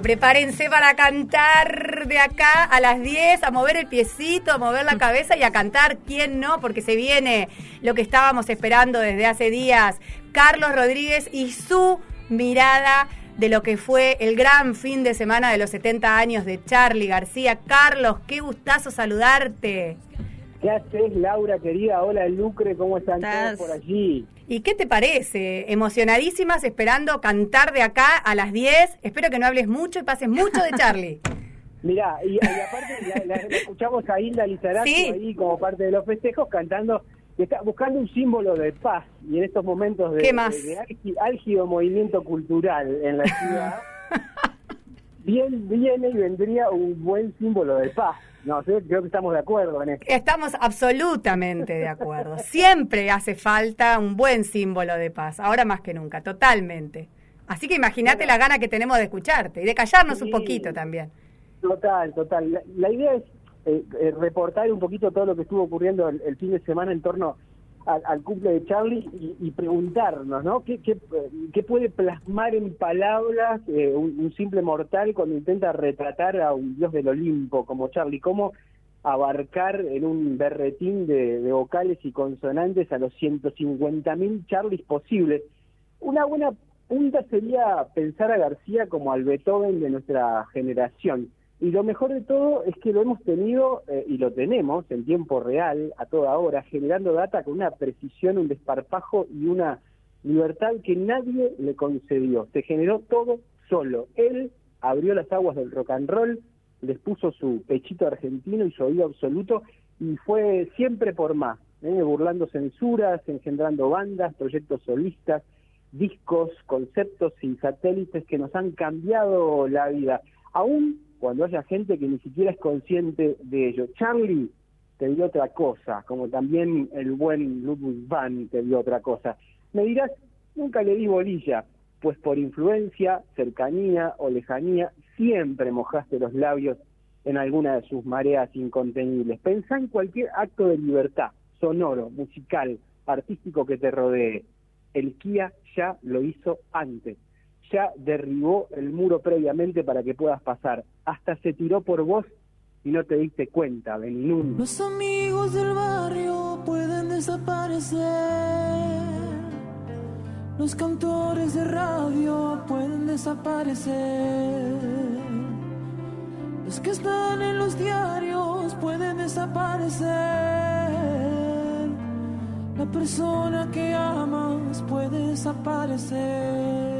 Bueno, prepárense para cantar de acá a las 10, a mover el piecito, a mover la cabeza y a cantar. ¿Quién no? Porque se viene lo que estábamos esperando desde hace días. Carlos Rodríguez y su mirada de lo que fue el gran fin de semana de los 70 años de Charlie García. Carlos, qué gustazo saludarte. ¿Qué haces, Laura, querida? Hola, Lucre, ¿cómo están todos por allí? ¿Y qué te parece? Emocionadísimas, esperando cantar de acá a las 10. Espero que no hables mucho y pases mucho de Charlie. Mirá, y, aparte la, escuchamos a Hilda Lizarazo ahí como parte de los festejos cantando, está buscando un símbolo de paz y en estos momentos de, de, álgido movimiento cultural en la ciudad, bien viene y vendría un buen símbolo de paz. No, creo que estamos de acuerdo en esto. Estamos absolutamente de acuerdo. Siempre hace falta un buen símbolo de paz, ahora más que nunca, totalmente. Así que imagínate la gana que tenemos de escucharte y de callarnos un poquito también. Total, total. La, idea es eh, eh, reportar un poquito todo lo que estuvo ocurriendo el, fin de semana en torno al, cumple de Charlie y, preguntarnos, ¿no? ¿Qué, ¿Qué, puede plasmar en palabras eh, un, simple mortal cuando intenta retratar a un dios del Olimpo como Charlie? ¿Cómo abarcar en un berretín de, vocales y consonantes a los 150.000 Charlies posibles? Una buena punta sería pensar a García como al Beethoven de nuestra generación y lo mejor de todo es que lo hemos tenido eh, y lo tenemos en tiempo real, a toda hora, generando data con una precisión, un desparpajo y una libertad que nadie le concedió. Se generó todo solo. Él abrió las aguas del rock and roll, les puso su pechito argentino y su oído absoluto y fue siempre por más, ¿eh? burlando censuras, engendrando bandas, proyectos solistas, discos, conceptos y satélites que nos han cambiado la vida. Aún cuando haya gente que ni siquiera es consciente de ello. Charlie te dio otra cosa, como también el buen Ludwig van te dio otra cosa. Me dirás, nunca le di bolilla, pues por influencia, cercanía o lejanía, siempre mojaste los labios en alguna de sus mareas incontenibles. Pensá en cualquier acto de libertad, sonoro, musical, artístico que te rodee. El Kia ya lo hizo antes ya derribó el muro previamente para que puedas pasar. Hasta se tiró por vos y no te diste cuenta, Beninun. Los amigos del barrio pueden desaparecer. Los cantores de radio pueden desaparecer. Los que están en los diarios pueden desaparecer. La persona que amas puede desaparecer.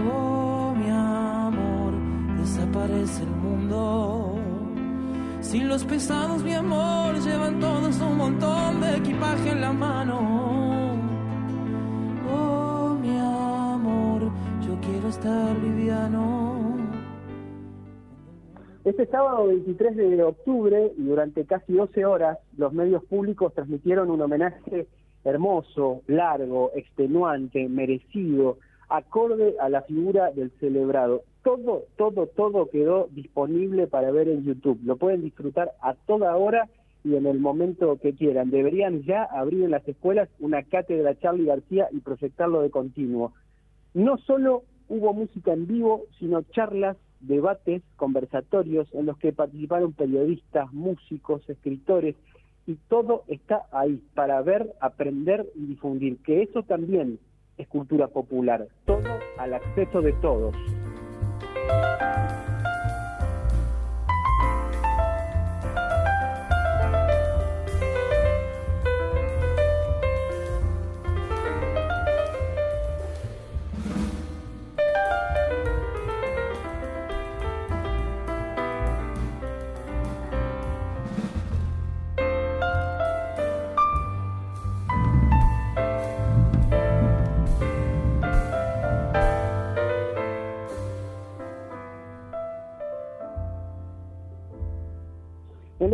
Oh, mi amor, desaparece el mundo. Sin los pesados, mi amor, llevan todos un montón de equipaje en la mano. Oh, mi amor, yo quiero estar liviano. Este sábado 23 de octubre y durante casi 12 horas los medios públicos transmitieron un homenaje hermoso, largo, extenuante, merecido acorde a la figura del celebrado. Todo, todo, todo quedó disponible para ver en YouTube. Lo pueden disfrutar a toda hora y en el momento que quieran. Deberían ya abrir en las escuelas una cátedra Charlie García y proyectarlo de continuo. No solo hubo música en vivo, sino charlas, debates, conversatorios en los que participaron periodistas, músicos, escritores, y todo está ahí para ver, aprender y difundir, que eso también es cultura popular, todo al acceso de todos.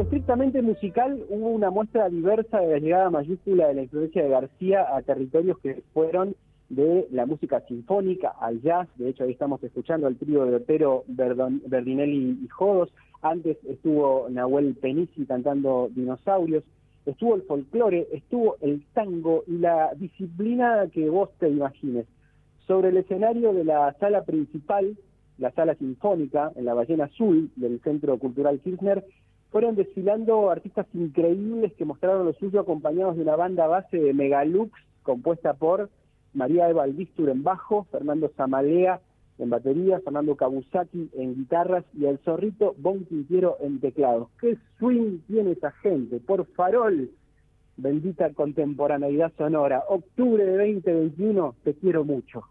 Estrictamente musical, hubo una muestra diversa de la llegada mayúscula de la influencia de García a territorios que fueron de la música sinfónica al jazz. De hecho, ahí estamos escuchando al trío de Otero, Berdinelli y Jodos. Antes estuvo Nahuel Penisi cantando Dinosaurios. Estuvo el folclore, estuvo el tango y la disciplina que vos te imagines. Sobre el escenario de la sala principal, la sala sinfónica, en la Ballena Azul del Centro Cultural Kirchner, fueron desfilando artistas increíbles que mostraron lo suyo acompañados de una banda base de Megalux compuesta por María Eva Albistur en bajo, Fernando Zamalea en batería, Fernando Kabusaki en guitarras y el zorrito Bon Quintiero en teclados. ¿Qué swing tiene esa gente? Por farol, bendita contemporaneidad sonora. Octubre de 2021, te quiero mucho.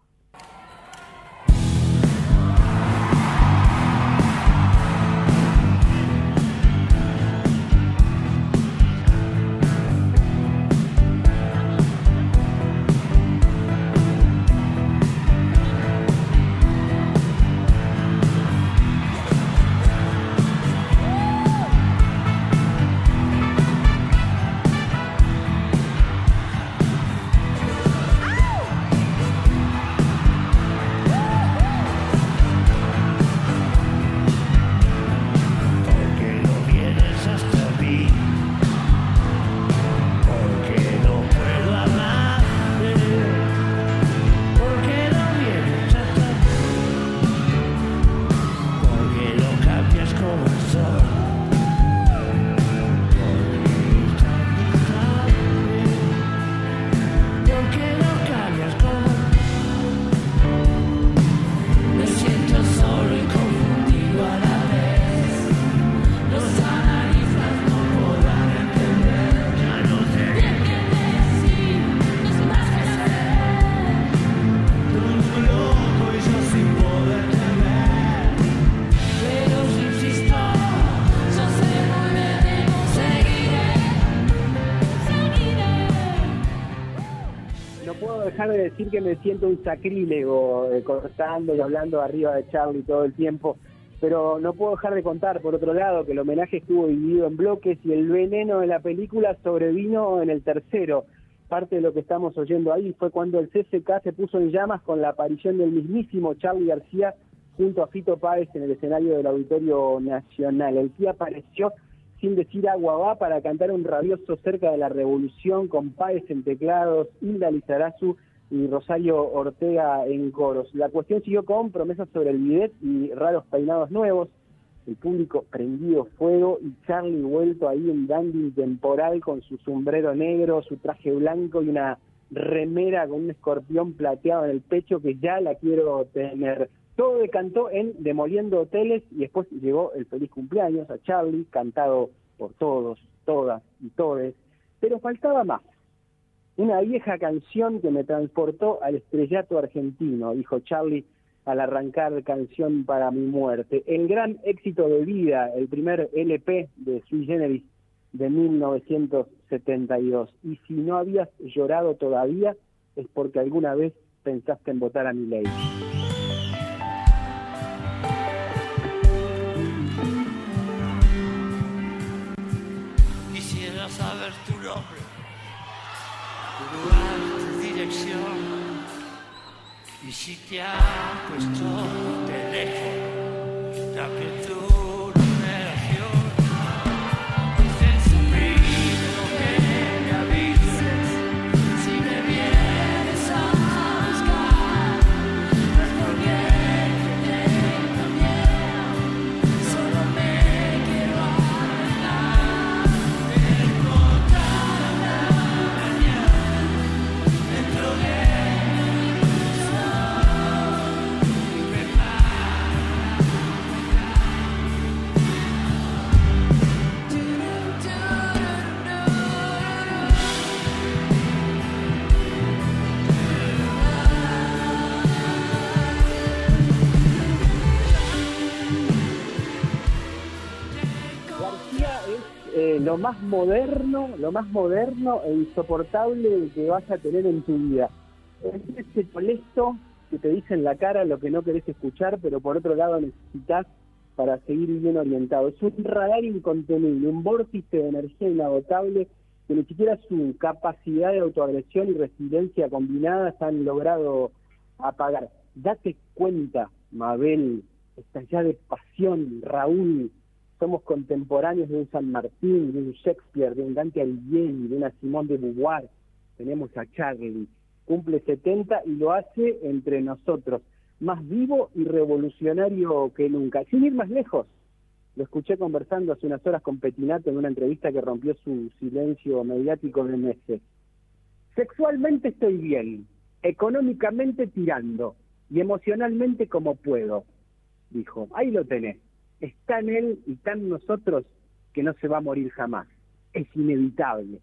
Que me siento un sacrílego eh, cortando y hablando arriba de Charlie todo el tiempo, pero no puedo dejar de contar, por otro lado, que el homenaje estuvo dividido en bloques y el veneno de la película sobrevino en el tercero. Parte de lo que estamos oyendo ahí fue cuando el CCK se puso en llamas con la aparición del mismísimo Charlie García junto a Fito Páez en el escenario del Auditorio Nacional. El que apareció sin decir agua va para cantar un rabioso cerca de la revolución con Páez en teclados, Hilda Lizarazu y Rosario Ortega en coros. La cuestión siguió con promesas sobre el bidet y raros peinados nuevos, el público prendido fuego y Charlie vuelto ahí en dandy temporal con su sombrero negro, su traje blanco y una remera con un escorpión plateado en el pecho que ya la quiero tener. Todo decantó en Demoliendo Hoteles y después llegó el feliz cumpleaños a Charlie, cantado por todos, todas y todes, pero faltaba más una vieja canción que me transportó al estrellato argentino, dijo Charlie al arrancar Canción para mi muerte. El gran éxito de vida, el primer LP de Sui Generis de 1972. Y si no habías llorado todavía, es porque alguna vez pensaste en votar a mi ley. Quisiera saber tu nombre lugar, dirección. Y si lo más moderno, lo más moderno e insoportable que vas a tener en tu vida. Es ese molesto que te dice en la cara lo que no querés escuchar, pero por otro lado necesitas para seguir bien orientado. Es un radar incontenible, un vórtice de energía inagotable que ni siquiera su capacidad de autoagresión y resiliencia combinadas han logrado apagar. Date cuenta, Mabel, esta ya de pasión, Raúl, somos contemporáneos de un San Martín, de un Shakespeare, de un Dante Alighieri, de una Simón de Beauvoir. Tenemos a Charlie, cumple 70 y lo hace entre nosotros más vivo y revolucionario que nunca. Sin ir más lejos, lo escuché conversando hace unas horas con Petinato en una entrevista que rompió su silencio mediático de meses. Sexualmente estoy bien, económicamente tirando y emocionalmente como puedo, dijo. Ahí lo tenés. Está en él y está en nosotros que no se va a morir jamás. Es inevitable.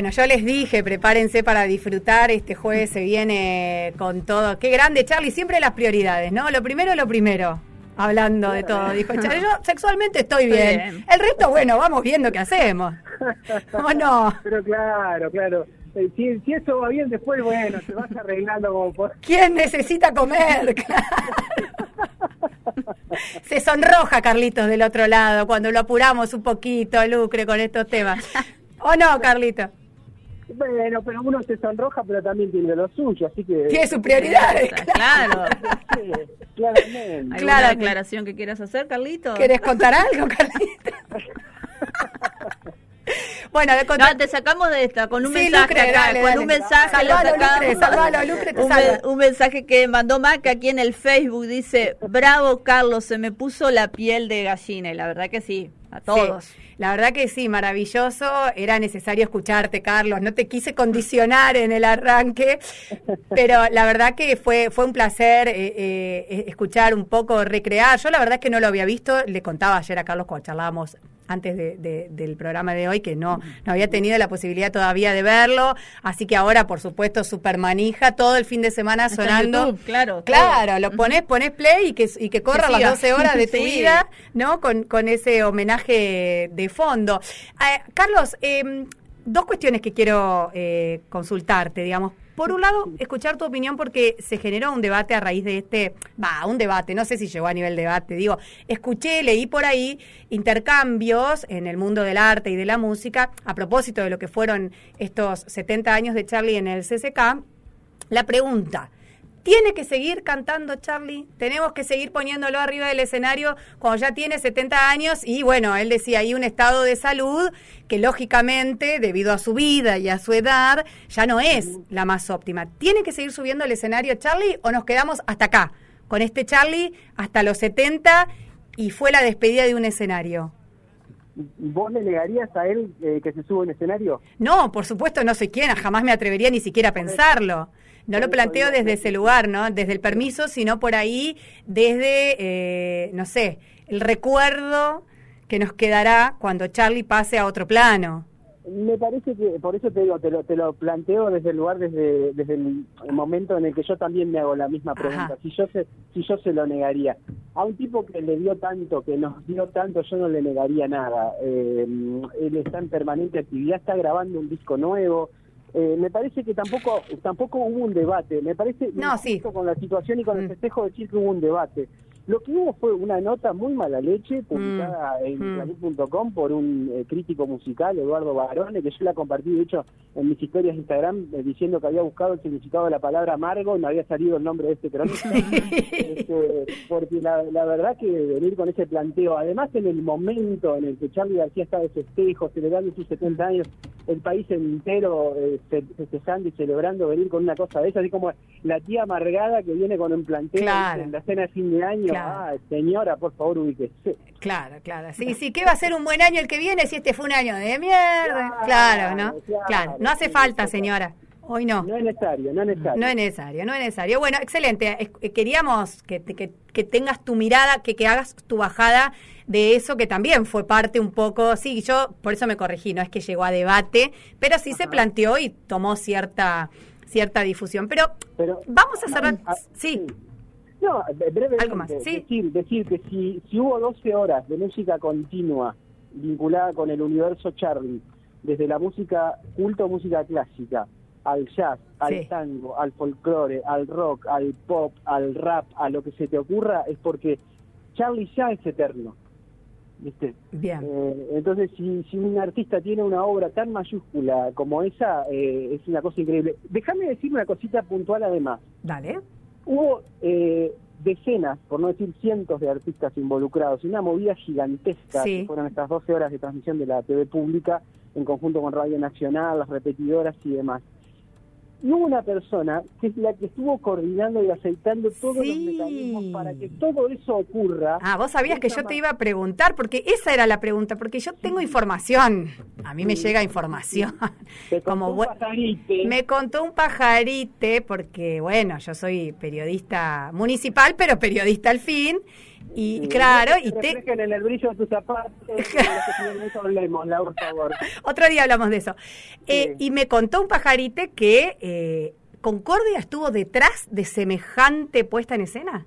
Bueno, yo les dije, prepárense para disfrutar, este jueves se viene con todo. Qué grande, Charlie, siempre las prioridades, ¿no? Lo primero, lo primero. Hablando de todo, dijo Charlie, yo sexualmente estoy bien. El resto, bueno, vamos viendo qué hacemos. ¿O no? Pero claro, claro. Eh, si, eso va bien después, bueno, te vas arreglando como por... ¿Quién necesita comer? Se sonroja Carlitos del otro lado cuando lo apuramos un poquito, Lucre, con estos temas. ¿O no, Carlito? Bueno, pero uno se sonroja, pero también tiene lo suyo, así que... Tiene sus prioridades. Claro. sí, claramente. ¿Alguna declaración que quieras hacer, Carlito? ¿Quieres contar algo, Carlito? Bueno, no, te sacamos de esta con un mensaje acá, con un mensaje salvalo, Lucre, salvalo, Lucre, te un, un, mensaje que mandó Mac aquí en el Facebook dice, "Bravo Carlos, se me puso la piel de gallina." Y la verdad que sí, a todos. La verdad que sí, maravilloso. Era necesario escucharte, Carlos. No te quise condicionar en el arranque, pero la verdad que fue, fue un placer eh, eh, escuchar un poco, recrear. Yo la verdad que no lo había visto. Le contaba ayer a Carlos cuando charlábamos antes de, del programa de hoy, que no, no había tenido la posibilidad todavía de verlo. Así que ahora, por supuesto, super manija, todo el fin de semana sonando. claro. Claro, lo pones, pones play y que, y que corra las 12 horas de tu vida, ¿no? Con, con ese homenaje de fondo. Eh, Carlos, eh, dos cuestiones que quiero eh, consultarte, digamos. Por un lado, escuchar tu opinión porque se generó un debate a raíz de este, va, un debate, no sé si llegó a nivel debate, digo, escuché, leí por ahí intercambios en el mundo del arte y de la música a propósito de lo que fueron estos 70 años de Charlie en el CCK. La pregunta, tiene que seguir cantando Charlie, tenemos que seguir poniéndolo arriba del escenario cuando ya tiene 70 años y bueno, él decía ahí un estado de salud que lógicamente, debido a su vida y a su edad, ya no es la más óptima. ¿Tiene que seguir subiendo al escenario Charlie o nos quedamos hasta acá, con este Charlie hasta los 70 y fue la despedida de un escenario? ¿Vos le negarías a él eh, que se suba un escenario? No, por supuesto, no sé quién, jamás me atrevería ni siquiera a pensarlo. No lo planteo desde ese lugar, ¿no? Desde el permiso, sino por ahí desde, eh, no sé, el recuerdo que nos quedará cuando Charlie pase a otro plano. Me parece que, por eso te digo, te lo, te lo planteo desde el lugar, desde, desde el momento en el que yo también me hago la misma pregunta, si yo, se, si yo se lo negaría. a un tipo que le dio tanto, que nos dio tanto, yo no le negaría nada. Eh, él está en permanente actividad, está grabando un disco nuevo. Eh, me parece que tampoco tampoco hubo un debate. Me parece No, sí. con la situación y con el Mm. festejo decir que hubo un debate. Lo que hubo fue una nota muy mala leche publicada Mm. en Mm. clarín.com por un eh, crítico musical, Eduardo Barone, que yo la compartí, de hecho, en mis historias de Instagram, eh, diciendo que había buscado el significado de la palabra amargo y me había salido el nombre de este cronista. Este, porque la, la verdad que venir con ese planteo, además en el momento en el que Charlie García está de festejo, celebrando sus 70 años, el país entero eh, fe- festejando y celebrando, venir con una cosa de esa, así como la tía amargada que viene con un planteo Claro. en la cena de fin de año, Claro. ah, señora, por favor, ubíquese. Claro, claro. Sí, sí, ¿qué va a ser un buen año el que viene si este fue un año de mierda? Claro, ¿no? Claro, Claro, no hace falta, señora. Hoy no. No es necesario, no es necesario. No es necesario, no es necesario. Bueno, excelente. Eh, Queríamos que, que, que tengas tu mirada, que, que hagas tu bajada de eso, que también fue parte un poco, sí, yo por eso me corregí, no es que llegó a debate, pero sí se planteó y tomó cierta cierta difusión. Pero, Pero- vamos a cerrar. Ah, Sí, No, bre- brevemente, Algo más, sí. decir, decir que si, si hubo 12 horas de música continua vinculada con el universo Charlie, desde la música culto, música clásica, al jazz, al Sí. tango, al folclore, al rock, al pop, al rap, a lo que se te ocurra, es porque Charlie ya es eterno. ¿Viste? bien. Eh, entonces, si, si un artista tiene una obra tan mayúscula como esa, eh, es una cosa increíble. Déjame decir una cosita puntual además. Dale. Hubo eh, decenas, por no decir cientos de artistas involucrados, una movida gigantesca, Sí. que fueron estas 12 horas de transmisión de la TV pública, en conjunto con Radio Nacional, las repetidoras y demás. Y hubo una persona que es la que estuvo coordinando y aceitando todos Sí. los mecanismos para que todo eso ocurra. Ah, vos sabías que yo te iba a preguntar, porque esa era la pregunta, porque yo tengo información. A mí me llega información. Contó Como un pajarite. Me contó un pajarite, porque bueno, yo soy periodista municipal, pero periodista al fin. Y claro, y te, en el brillo de tus zapatos. hablemos, por favor. otro día hablamos de eso. Eh, Sí. y me contó un pajarite que eh, Concordia estuvo detrás de semejante puesta en escena.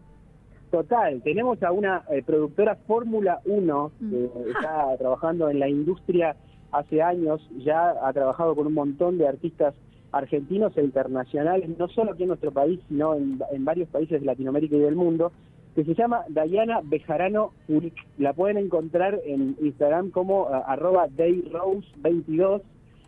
Total, tenemos a una eh, productora Fórmula 1 que está trabajando en la industria hace años, ya ha trabajado con un montón de artistas argentinos e internacionales, no solo aquí en nuestro país, sino en, en varios países de Latinoamérica y del mundo, que se llama Dayana Bejarano Uric. La pueden encontrar en Instagram como eh, arroba dayrose22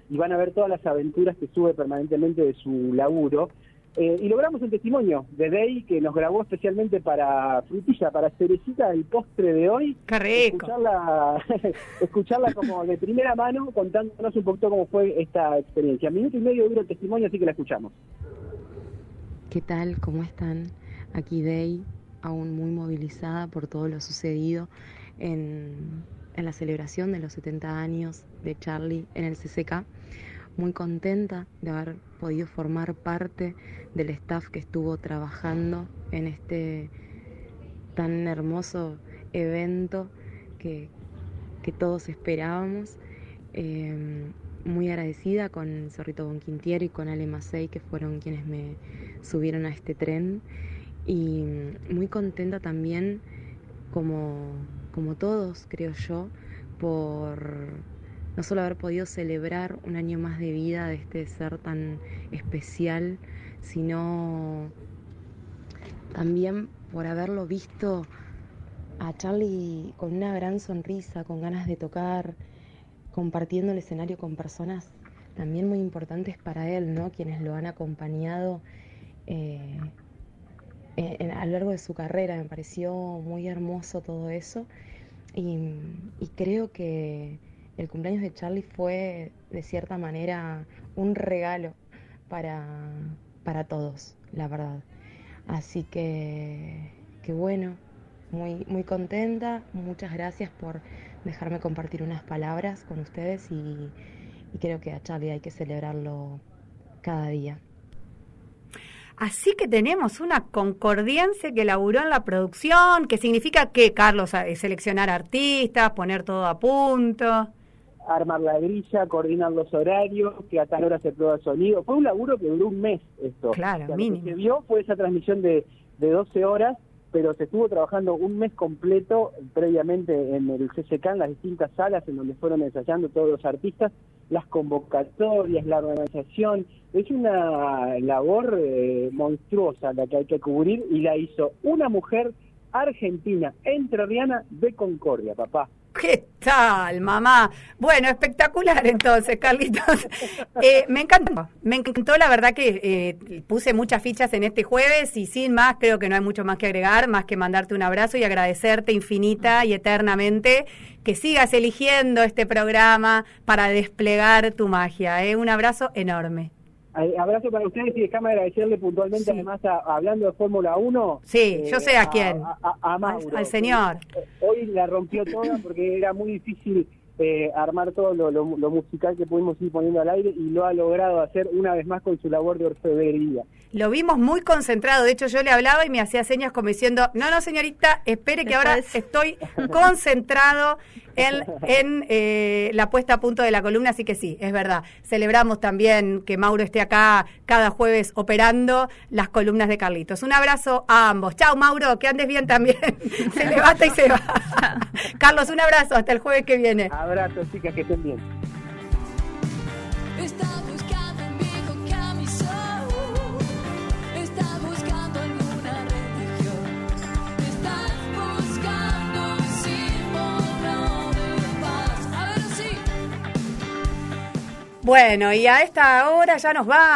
y van a ver todas las aventuras que sube permanentemente de su laburo. Eh, y logramos un testimonio de Day que nos grabó especialmente para Frutilla, para Cerecita, el postre de hoy. Qué rico. Escucharla, escucharla como de primera mano contándonos un poquito cómo fue esta experiencia. Minuto y medio dura el testimonio, así que la escuchamos. ¿Qué tal? ¿Cómo están? Aquí Day, aún muy movilizada por todo lo sucedido en, la celebración de los 70 años de Charlie en el CCK. Muy contenta de haber podido formar parte del staff que estuvo trabajando en este tan hermoso evento que, todos esperábamos. Eh, muy agradecida con Zorrito Bonquintiero y con Ale Macei, que fueron quienes me subieron a este tren. Y muy contenta también, como, como todos, creo yo, por no solo haber podido celebrar un año más de vida de este ser tan especial, sino también por haberlo visto a Charlie con una gran sonrisa, con ganas de tocar, compartiendo el escenario con personas también muy importantes para él, ¿no? Quienes lo han acompañado eh, en- en- a lo largo de su carrera. Me pareció muy hermoso todo eso. Y, y creo que el cumpleaños de Charlie fue, de cierta manera, un regalo para, para todos, la verdad. Así que, que bueno, muy, muy contenta. Muchas gracias por dejarme compartir unas palabras con ustedes y creo que a Charlie hay que celebrarlo cada día. Así que tenemos una concordancia que laburó en la producción, que significa que, Carlos, eh, seleccionar artistas, poner todo a punto. Armar la grilla, coordinar los horarios, que a tal hora se prueba el sonido. Fue un laburo que duró un mes esto. Claro, O sea, lo mínimo. que se vio fue esa transmisión de, de 12 horas, pero se estuvo trabajando un mes completo previamente en el CCK, en las distintas salas en donde fueron ensayando todos los artistas, las convocatorias, la organización. Es una labor eh, monstruosa la que hay que cubrir y la hizo una mujer argentina, entrerriana de Concordia, papá. ¿Qué tal, mamá? Bueno, espectacular entonces, Carlitos. Eh, me encantó, me encantó, la verdad que eh, puse muchas fichas en este jueves y sin más, creo que no hay mucho más que agregar, más que mandarte un abrazo y agradecerte infinita y eternamente que sigas eligiendo este programa para desplegar tu magia. ¿eh? Un abrazo enorme. Abrazo para ustedes y déjame agradecerle puntualmente, además, hablando de Fórmula 1. Sí, yo sé a quién. A, Mauro, al, señor. Hoy la rompió toda porque era muy difícil eh, armar todo lo, musical que pudimos ir poniendo al aire y lo ha logrado hacer una vez más con su labor de orfebrería. Lo vimos muy concentrado, de hecho yo le hablaba y me hacía señas como diciendo, no, no señorita, espere que ahora estoy concentrado en, eh, la puesta a punto de la columna, así que sí, es verdad. Celebramos también que Mauro esté acá cada jueves operando las columnas de Carlitos. Un abrazo a ambos. Chao Mauro, que andes bien también. se levanta y se va. Carlos, un abrazo, hasta el jueves que viene. Abrazo, chicas, que estén bien. Bueno, y a esta hora ya nos vamos.